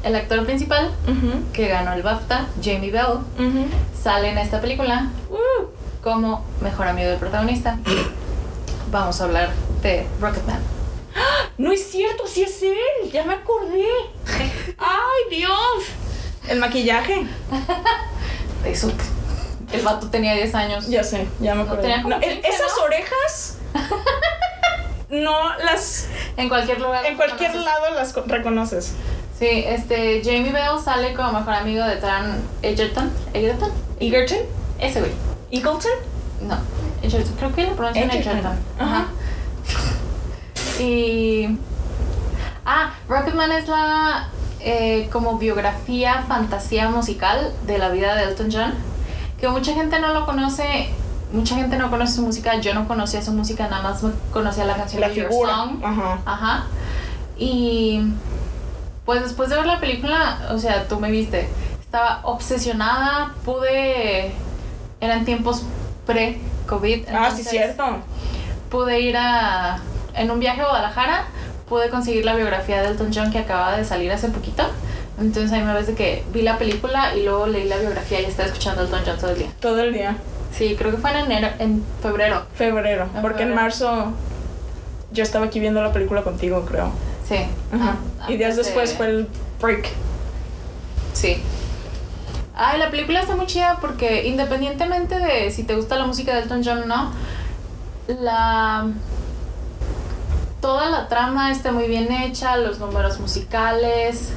El actor principal que ganó el BAFTA, Jamie Bell, sale en esta película Uh, como mejor amigo del protagonista. Vamos a hablar de Rocketman. no es cierto, sí es él, ya me acordé. <laughs> ¡Ay, Dios! El maquillaje. <laughs> Eso. El vato tenía 10 años. Ya sé, ya me acordé. No, el- 15, esas ¿no? orejas. <laughs> No las. En cualquier lugar. En cualquier lado las co- reconoces. Sí, este, Jamie Bell sale como mejor amigo de Taron Egerton. ¿Egerton? Egerton? Ese güey. Eagleton? No, Egerton. Creo que lo pronuncian Egerton. Egerton. Ajá. Y. Ah, Rocketman es la eh, como biografía, fantasía musical de la vida de Elton John. Que mucha gente no lo conoce. Mucha gente no conoce su música. Yo no conocía su música, nada más conocía la canción La de Your figura. Song. Ajá. Ajá. Y pues después de ver la película, o sea, tú me viste, estaba obsesionada, pude, eran tiempos pre-COVID. Ah, sí, cierto. Pude ir a, en un viaje a Guadalajara, pude conseguir la biografía de Elton John que acaba de salir hace poquito. Entonces ahí me ves de que vi la película y luego leí la biografía y estaba escuchando Elton John todo el día. Todo el día. Sí, creo que fue en enero, en febrero. Febrero. En porque en marzo yo estaba aquí viendo la película contigo, creo. Sí. Ajá. Ah, y días después de- fue el break. Sí. Ay, la película está muy chida porque independientemente de si te gusta la música de Elton John o no, la toda la trama está muy bien hecha, los números musicales.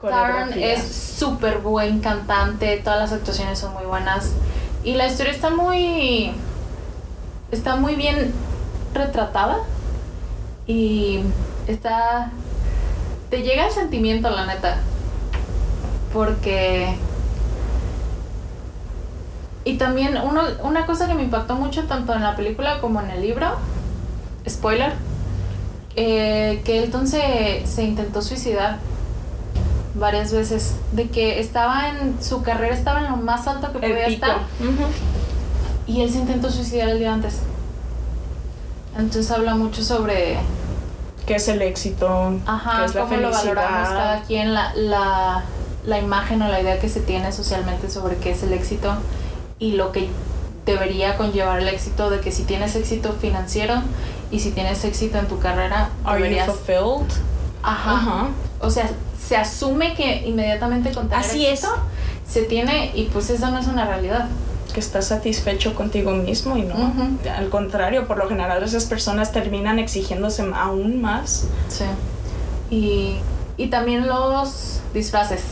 Coreografía. es súper buen cantante, todas las actuaciones son muy buenas y la historia está muy está muy bien retratada y está te llega el sentimiento la neta porque y también uno, una cosa que me impactó mucho tanto en la película como en el libro spoiler eh, que Elton se, se intentó suicidar varias veces de que estaba en su carrera estaba en lo más alto que podía pico. estar y él se intentó suicidar el día antes entonces habla mucho sobre ¿Qué es el éxito? Ajá, ¿Qué es la cómo lo valoramos felicidad? cada quien, la, la, la imagen o la idea que se tiene socialmente sobre qué es el éxito y lo que debería conllevar el éxito, de que si tienes éxito financiero y si tienes éxito en tu carrera, Are you fulfilled? Ajá. Ajá. O sea, se asume que inmediatamente con tener Así es. éxito se tiene y pues eso no es una realidad. Que estás satisfecho contigo mismo y no. Ujú. Al contrario, por lo general esas personas terminan exigiéndose aún más. Sí. Y, y también los disfraces.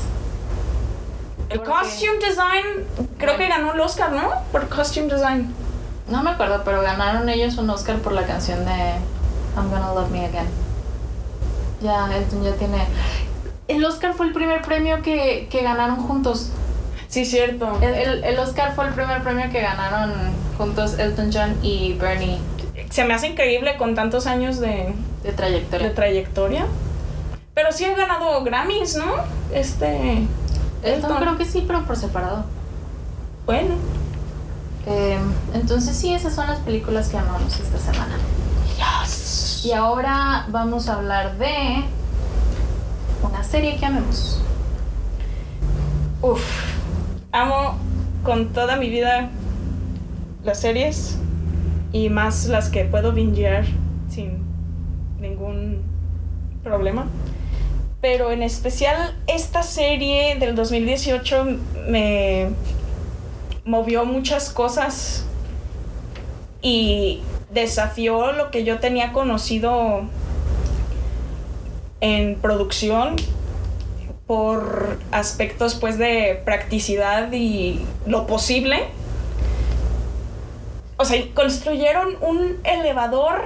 El Porque- costume design, creo que ganó el Oscar, ¿no? Por costume design. No me acuerdo, pero ganaron ellos un Oscar por la canción de I'm Gonna Love Me Again. Ya, ya tiene. El Oscar fue el primer premio que, que ganaron juntos. Sí, cierto. El, el- el Oscar fue el primer premio que ganaron juntos Elton John y Bernie Se me hace increíble con tantos años de, de de trayectoria. trayectoria. Pero sí ha ganado Grammys, ¿no? Este. Elton creo que sí, pero por separado. Bueno. Eh, entonces sí, esas son las películas que amamos esta semana. Yes. Y ahora vamos a hablar de una serie que amemos. Uf. Amo con toda mi vida las series y más las que puedo bingear sin ningún problema. Pero en especial esta serie del 2018 me movió muchas cosas y desafió lo que yo tenía conocido en producción por aspectos pues de practicidad y lo posible. O sea, construyeron un elevador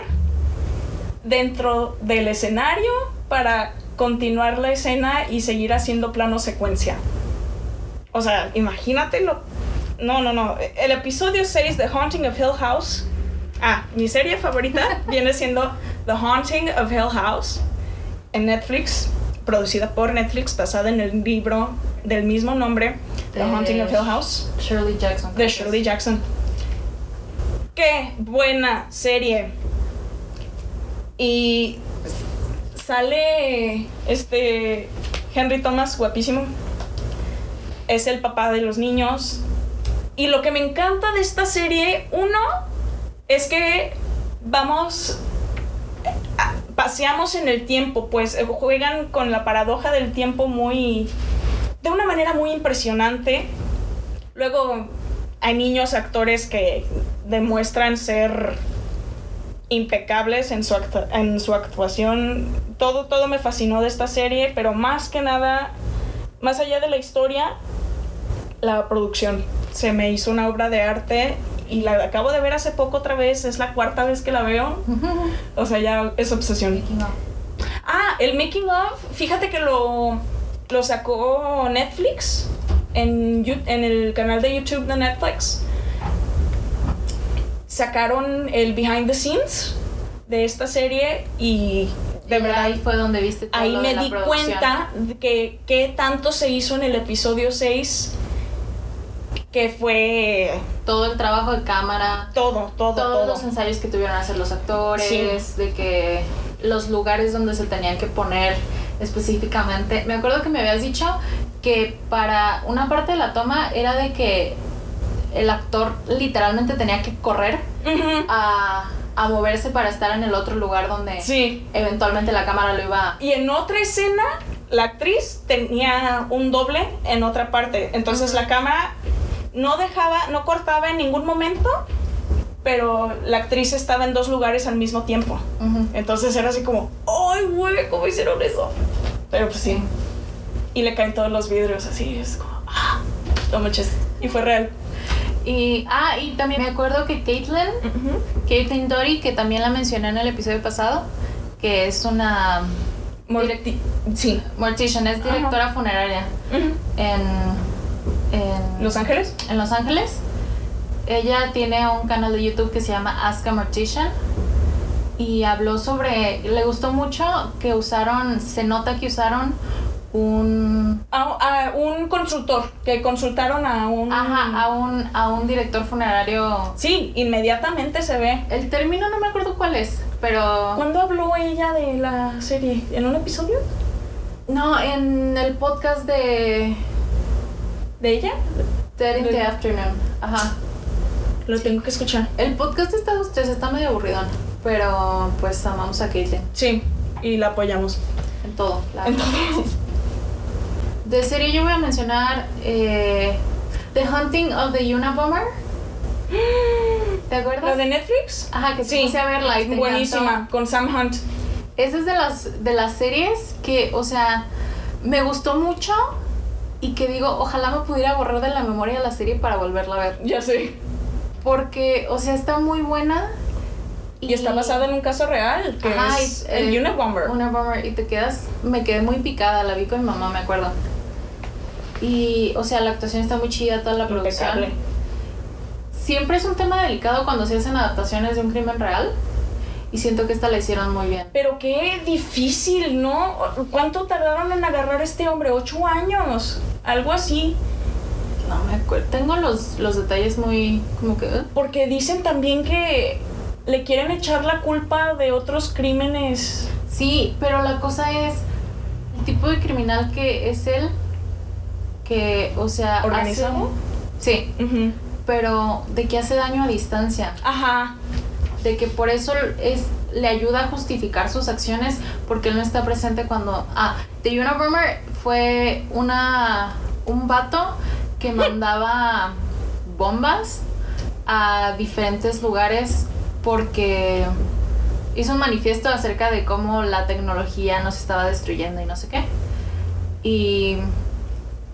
dentro del escenario para continuar la escena y seguir haciendo plano secuencia. O sea, imagínatelo. No, no, no. El episodio 6 de Haunting of Hill House. Ah, mi serie favorita <laughs> viene siendo The Haunting of Hill House en Netflix, producida por Netflix, basada en el libro del mismo nombre, The Haunting of Hill House. Shirley Jackson. De Shirley Jackson. Qué buena serie. Y sale este Henry Thomas, guapísimo. Es el papá de los niños. Y lo que me encanta de esta serie, uno, es que vamos, paseamos en el tiempo, pues juegan con la paradoja del tiempo muy, de una manera muy impresionante. Luego hay niños actores que demuestran ser impecables en su, en su actuación. Todo, todo me fascinó de esta serie, pero más que nada, más allá de la historia, la producción. Se me hizo una obra de arte y la acabo de ver hace poco otra vez, es la cuarta vez que la veo. O sea, ya es obsesión. Ah, el Making of, fíjate que lo, lo sacó Netflix en, en el canal de YouTube de Netflix sacaron el behind the scenes de esta serie y de verdad ahí fue donde viste todo ahí me di cuenta de que qué tanto se hizo en el episodio 6 que fue todo el trabajo de cámara todo todo todos los ensayos que tuvieron que hacer los actores de que los lugares donde se tenían que poner específicamente me acuerdo que me habías dicho que para una parte de la toma era de que el actor literalmente tenía que correr a, moverse para estar en el otro lugar donde sí. eventualmente la cámara lo iba. Y en otra escena, la actriz tenía un doble en otra parte. Entonces la cámara no dejaba, no cortaba en ningún momento, pero la actriz estaba en dos lugares al mismo tiempo. Entonces era así como, ¡ay, güey! ¿Cómo hicieron eso? Pero pues sí. Y le caen todos los vidrios así, es como, ¡ah! No manches. Y fue real. Y, ah, y también me acuerdo que Caitlyn, Caitlyn Dory, que también la mencioné en el episodio pasado, que es una... sí. Mortician, es directora funeraria en, en... ¿Los Ángeles? En Los Ángeles. Ella tiene un canal de YouTube que se llama Ask a Mortician y habló sobre, le gustó mucho que usaron, se nota que usaron un... A, un consultor, que consultaron a un... Ajá, a un, a un director funerario. Sí, inmediatamente se ve. El término no me acuerdo cuál es, pero... ¿Cuándo habló ella de la serie? ¿En un episodio? No, en el podcast de... ¿De ella? Dead in the Afternoon. Ajá. Lo tengo que escuchar. El podcast está, está medio aburrido pero pues amamos a Caitlyn. Sí, y la apoyamos. En todo, En todo. De serie yo voy a mencionar eh, The Hunting of the Unabomber. ¿Te acuerdas? ¿La de Netflix? Ajá, que sí. a verla y Buenísima, con Sam Hunt. Esa es de las, de las series que, o sea, me gustó mucho y que digo, ojalá me pudiera borrar de la memoria la serie para volverla a ver. Ya sé. Porque, o sea, está muy buena y, está basada en un caso real, que es el eh, Unabomber. Unabomber. Y te quedas, me quedé muy picada, la vi con mi mamá, me acuerdo. Y, o sea, la actuación está muy chida, toda la producción. Siempre es un tema delicado cuando se hacen adaptaciones de un crimen real. Y siento que esta la hicieron muy bien. Pero qué difícil, ¿no? ¿Cuánto tardaron en agarrar a este hombre? ¿Ocho años? Algo así. No me acuerdo. Tengo los, los detalles muy. como que. ¿eh? Porque dicen también que le quieren echar la culpa de otros crímenes. Sí, pero la cosa es el tipo de criminal que es él, que, o sea, ¿Organizado? Sí, Ujú. pero de que hace daño a distancia. Ajá. De que por eso es le ayuda a justificar sus acciones porque él no está presente cuando ah The Unabomber fue una un vato que <laughs> mandaba bombas a diferentes lugares porque hizo un manifiesto acerca de cómo la tecnología nos estaba destruyendo y no sé qué y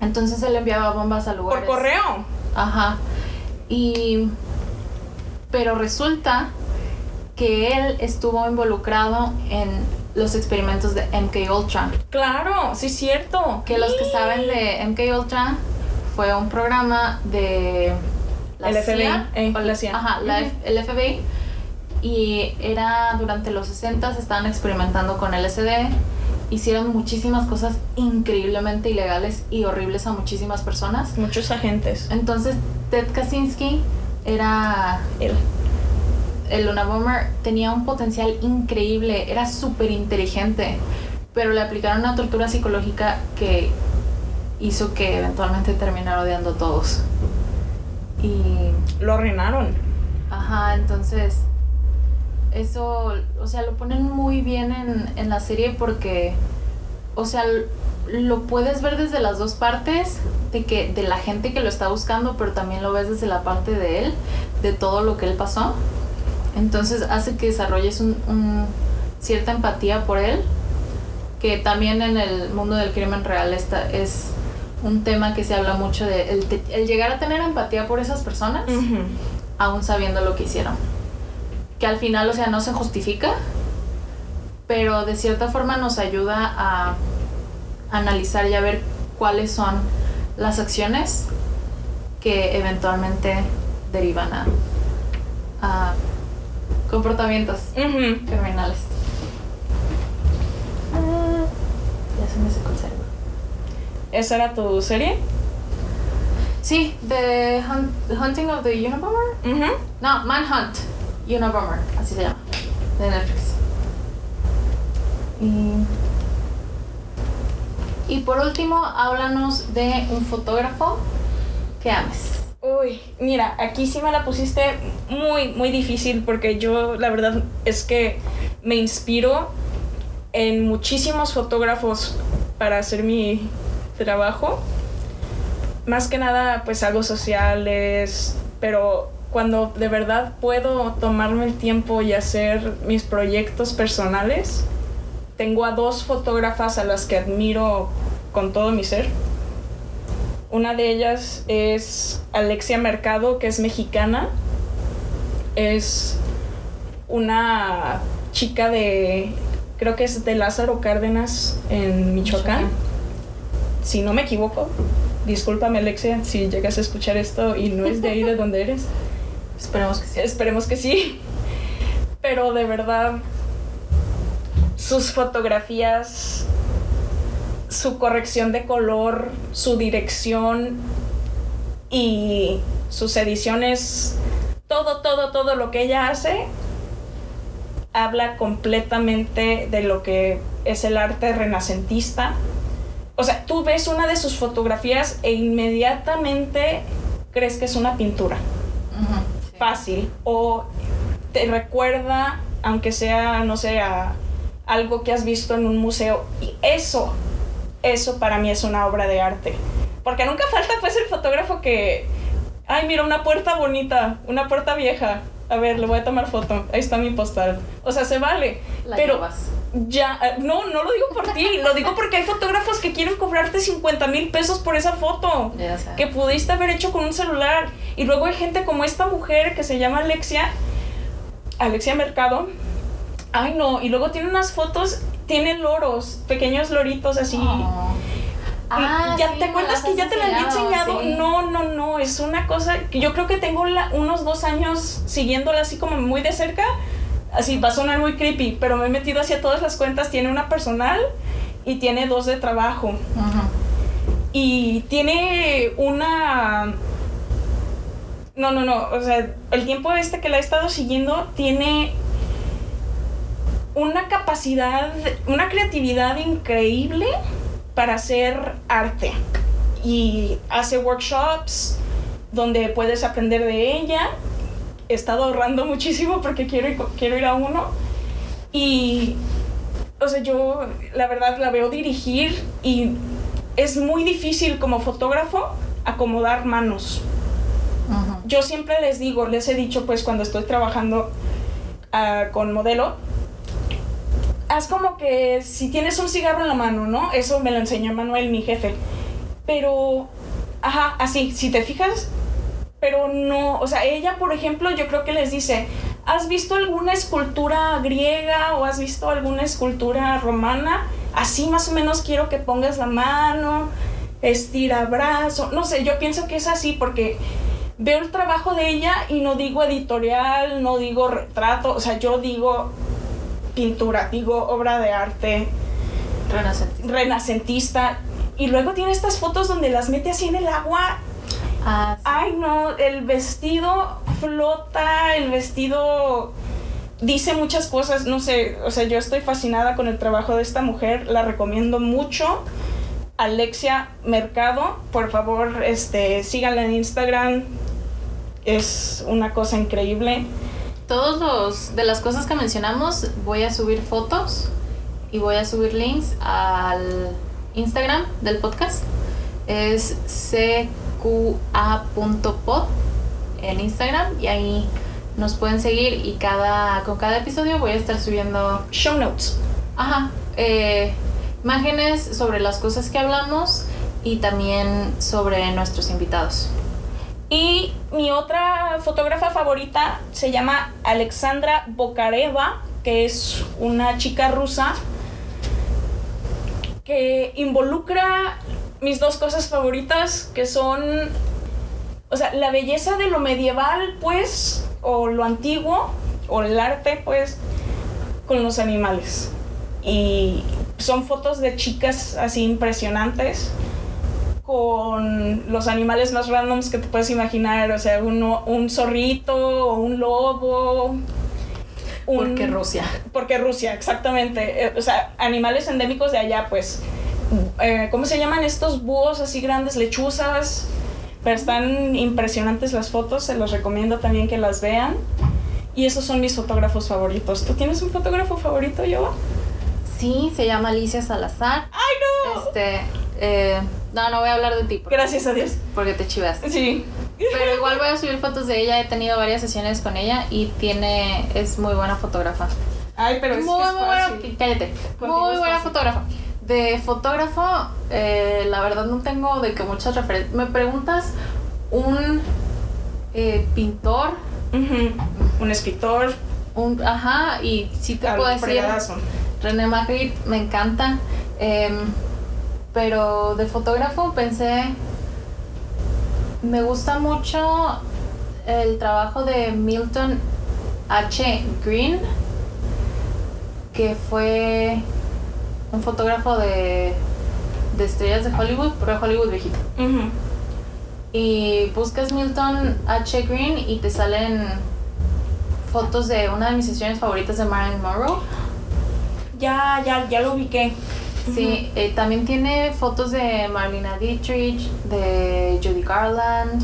entonces él enviaba bombas a Por lugares correo. Ajá. Y. Pero resulta que él estuvo involucrado en los experimentos de MK Ultra. Claro, sí es cierto. Que los que saben de MK Ultra fue un programa de El FBI, CIA, eh, o la CIA. Ajá, la. F- el FBI. Y era durante los 60 estaban experimentando con LSD. Hicieron muchísimas cosas increíblemente ilegales y horribles a muchísimas personas. Muchos agentes. Entonces, Ted Kaczynski era Él. El Luna Bomber, tenía un potencial increíble, era súper inteligente, pero le aplicaron una tortura psicológica que hizo que eventualmente terminara odiando a todos. Y, Lo arruinaron. ajá, entonces, eso, o sea, lo ponen muy bien en, en la serie porque, o sea, lo puedes ver desde las dos partes, de que de la gente que lo está buscando, pero también lo ves desde la parte de él, de todo lo que él pasó. Entonces hace que desarrolles un, un- cierta empatía por él, que también en el mundo del crimen real está, es un tema que se habla mucho de el, te- el llegar a tener empatía por esas personas, aún sabiendo lo que hicieron. Que al final, o sea, no se justifica, pero de cierta forma nos ayuda a analizar y a ver cuáles son las acciones que eventualmente derivan a, a comportamientos criminales. Ah, ya se me secó el cerebro. ¿Esa era tu serie? Sí, The Hunt- The Hunting of the Unabomber. No, Manhunt Unabomber, así se llama, de Netflix. Y, y por último, háblanos de un fotógrafo que ames. Uy, mira, aquí sí me la pusiste muy, muy difícil porque yo la verdad es que me inspiro en muchísimos fotógrafos para hacer mi trabajo. Más que nada, pues algo sociales, pero cuando de verdad puedo tomarme el tiempo y hacer mis proyectos personales, tengo a dos fotógrafas a las que admiro con todo mi ser. Una de ellas es Alexia Mercado, que es mexicana. Es una chica de, creo que es de Lázaro Cárdenas en Michoacán. Si no me equivoco. Discúlpame Alexia si llegas a escuchar esto y no es de ahí de donde eres. <laughs> Esperemos que sí. Esperemos que sí. Pero de verdad, sus fotografías, su corrección de color, su dirección y sus ediciones, todo, todo, todo lo que ella hace, habla completamente de lo que es el arte renacentista. O sea, tú ves una de sus fotografías e inmediatamente crees que es una pintura sí. fácil o te recuerda, aunque sea, no sé, a algo que has visto en un museo. Y eso, eso para mí es una obra de arte. Porque nunca falta pues el fotógrafo que, ay, mira, una puerta bonita, una puerta vieja. A ver, le voy a tomar foto. Ahí está mi postal. O sea, se vale. La pero llevas. ya, eh, no, no lo digo por ti, lo digo porque hay fotógrafos que quieren cobrarte 50 mil pesos por esa foto Ya sé. que pudiste haber hecho con un celular. Y luego hay gente como esta mujer que se llama Alexia, Alexia Mercado. Ay, no, y luego tiene unas fotos, tiene loros, pequeños loritos así. Oh. Ah, ya sí, te acuerdas que ya te las había enseñado. sí. No, no, no, es una cosa que yo creo que tengo la- unos dos años siguiéndola así como muy de cerca. Así va a sonar muy creepy, pero me he metido hacia todas las cuentas. Tiene una personal y tiene dos de trabajo. Y tiene una... No, no, no. O sea, el tiempo este que la he estado siguiendo tiene una capacidad, una creatividad increíble para hacer arte. Y hace workshops donde puedes aprender de ella. He estado ahorrando <laughs> muchísimo porque quiero ir, quiero ir a uno. Y, o sea, yo la verdad la veo dirigir y es muy difícil como fotógrafo acomodar manos. Yo siempre les digo, les he dicho pues cuando estoy trabajando ah, con modelo, haz como que si tienes un cigarro en la mano, ¿no? Eso me lo enseñó Manuel, mi jefe. Pero, ajá, así, si te fijas, pero no, o sea, ella, por ejemplo, yo creo que les dice, ¿has visto alguna escultura griega o has visto alguna escultura romana? Así más o menos quiero que pongas la mano, estira brazo, no sé, yo pienso que es así porque veo el trabajo de ella y no digo editorial, no digo retrato, o sea, yo digo pintura, digo obra de arte Renacentista. renacentista. Y luego tiene estas fotos donde las mete así en el agua. Ah, sí. Ay, no, el vestido flota, el vestido dice muchas cosas, no sé, o sea, yo estoy fascinada con el trabajo de esta mujer, la recomiendo mucho. Alexia Mercado, por favor, este, síganla en Instagram. Es una cosa increíble. Todos los de las cosas que mencionamos voy a subir fotos y voy a subir links al Instagram del podcast. Es cqa.pod en Instagram y ahí nos pueden seguir y cada con cada episodio voy a estar subiendo Show notes. ajá, eh, imágenes sobre las cosas que hablamos y también sobre nuestros invitados. Y mi otra fotógrafa favorita se llama Alexandra Bokareva, que es una chica rusa que involucra mis dos cosas favoritas, que son, o sea, la belleza de lo medieval, pues, o lo antiguo, o el arte, pues, con los animales. Y son fotos de chicas así impresionantes con los animales más randoms que te puedes imaginar, o sea, uno, un zorrito o un lobo. un- Porque Rusia. Porque Rusia, exactamente. Eh, o sea, animales endémicos de allá, pues. Eh, ¿Cómo se llaman estos búhos así grandes? Lechuzas. Pero están impresionantes las fotos, se los recomiendo también que las vean. Y esos son mis fotógrafos favoritos. ¿Tú tienes un fotógrafo favorito, yo? Sí, se llama Alicia Salazar. ¡Ay, no! Este, eh, no, no voy a hablar de ti porque, Gracias a Dios. porque te chivaste. Sí. Pero igual voy a subir fotos de ella. He tenido varias sesiones con ella y tiene es muy buena fotógrafa. Ay, pero es muy, que es muy buena. Cállate. Contigo Muy buena fácil. fotógrafa. De fotógrafo, eh, la verdad no tengo de que muchas referencias. Me preguntas un eh, pintor. Un escritor. un ajá, y sí te puedo decir fregadazo. René Magritte, me encanta. Em, pero de fotógrafo pensé. Me gusta mucho el trabajo de Milton H. Green, que fue un fotógrafo de, de estrellas de Hollywood, pero Hollywood viejito. Y buscas Milton H. Green y te salen fotos de una de mis sesiones favoritas de Marilyn Monroe. Ya, ya, ya lo ubiqué. Sí, eh, también tiene fotos de Marlena Dietrich, de Judy Garland,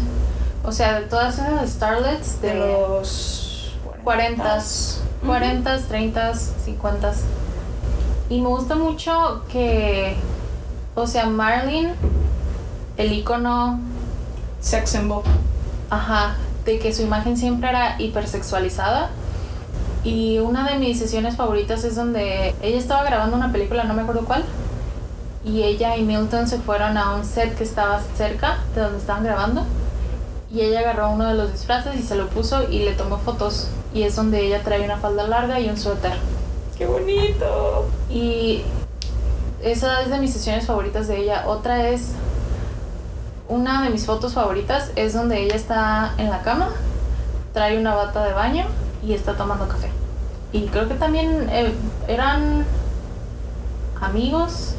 o sea, de todas esas starlets De de, los 40s, 40s, 30s, 50s. Y me gusta mucho que, o sea, Marilyn, el icono, Sex symbol. ajá, de que su imagen siempre era hipersexualizada. Y una de mis sesiones favoritas es donde ella estaba grabando una película, no me acuerdo cuál, y ella y Milton se fueron a un set que estaba cerca de donde estaban grabando. Y ella agarró uno de los disfraces y se lo puso y le tomó fotos. Y es donde ella trae una falda larga y un suéter. ¡Qué bonito! Y esa es de mis sesiones favoritas de ella. Otra es una de mis fotos favoritas es donde ella está en la cama, trae una bata de baño y está tomando café. Y creo que también eh, eran amigos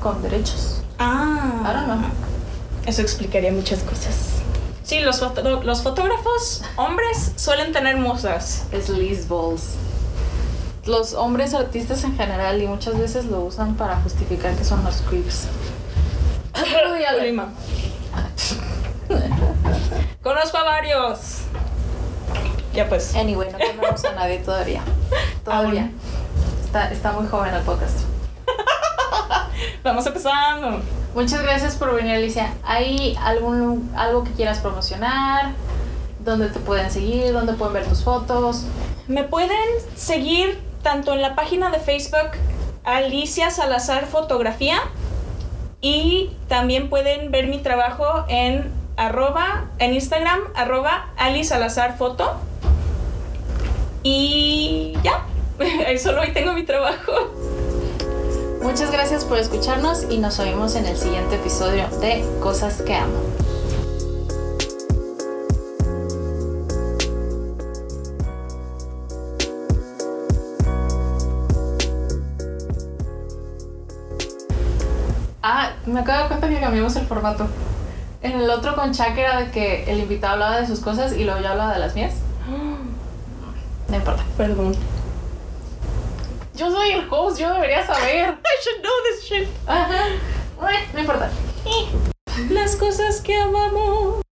con derechos. Ah. Don't know. Eso explicaría muchas cosas. Sí, los, foto- los fotógrafos hombres suelen tener musas. Es Liz Balls. Los hombres artistas en general y muchas veces lo usan para justificar que son los creeps. <laughs> <laughs> Conozco a varios. Ya pues. Anyway, no conocemos a nadie todavía. <laughs> Todavía. Está, está muy joven el podcast. <laughs> Vamos empezando. Muchas gracias por venir, Alicia. ¿Hay algún, algo que quieras promocionar? ¿Dónde te pueden seguir? ¿Dónde pueden ver tus fotos? Me pueden seguir tanto en la página de Facebook Alicia Salazar Fotografía y también pueden ver mi trabajo en arroba, en Instagram, arroba Ali Salazar Foto. Y ya, <laughs> solo ahí tengo mi trabajo. Muchas gracias por escucharnos y nos oímos en el siguiente episodio de Cosas que amo. Ah, me acabo de dar cuenta que cambiamos el formato. En el otro con Chuck era de que el invitado hablaba de sus cosas y luego yo hablaba de las mías. No importa. Perdón. Yo soy el host, yo debería saber. <laughs> I should know this shit. Ajá. Bueno, no importa. Las cosas que amamos.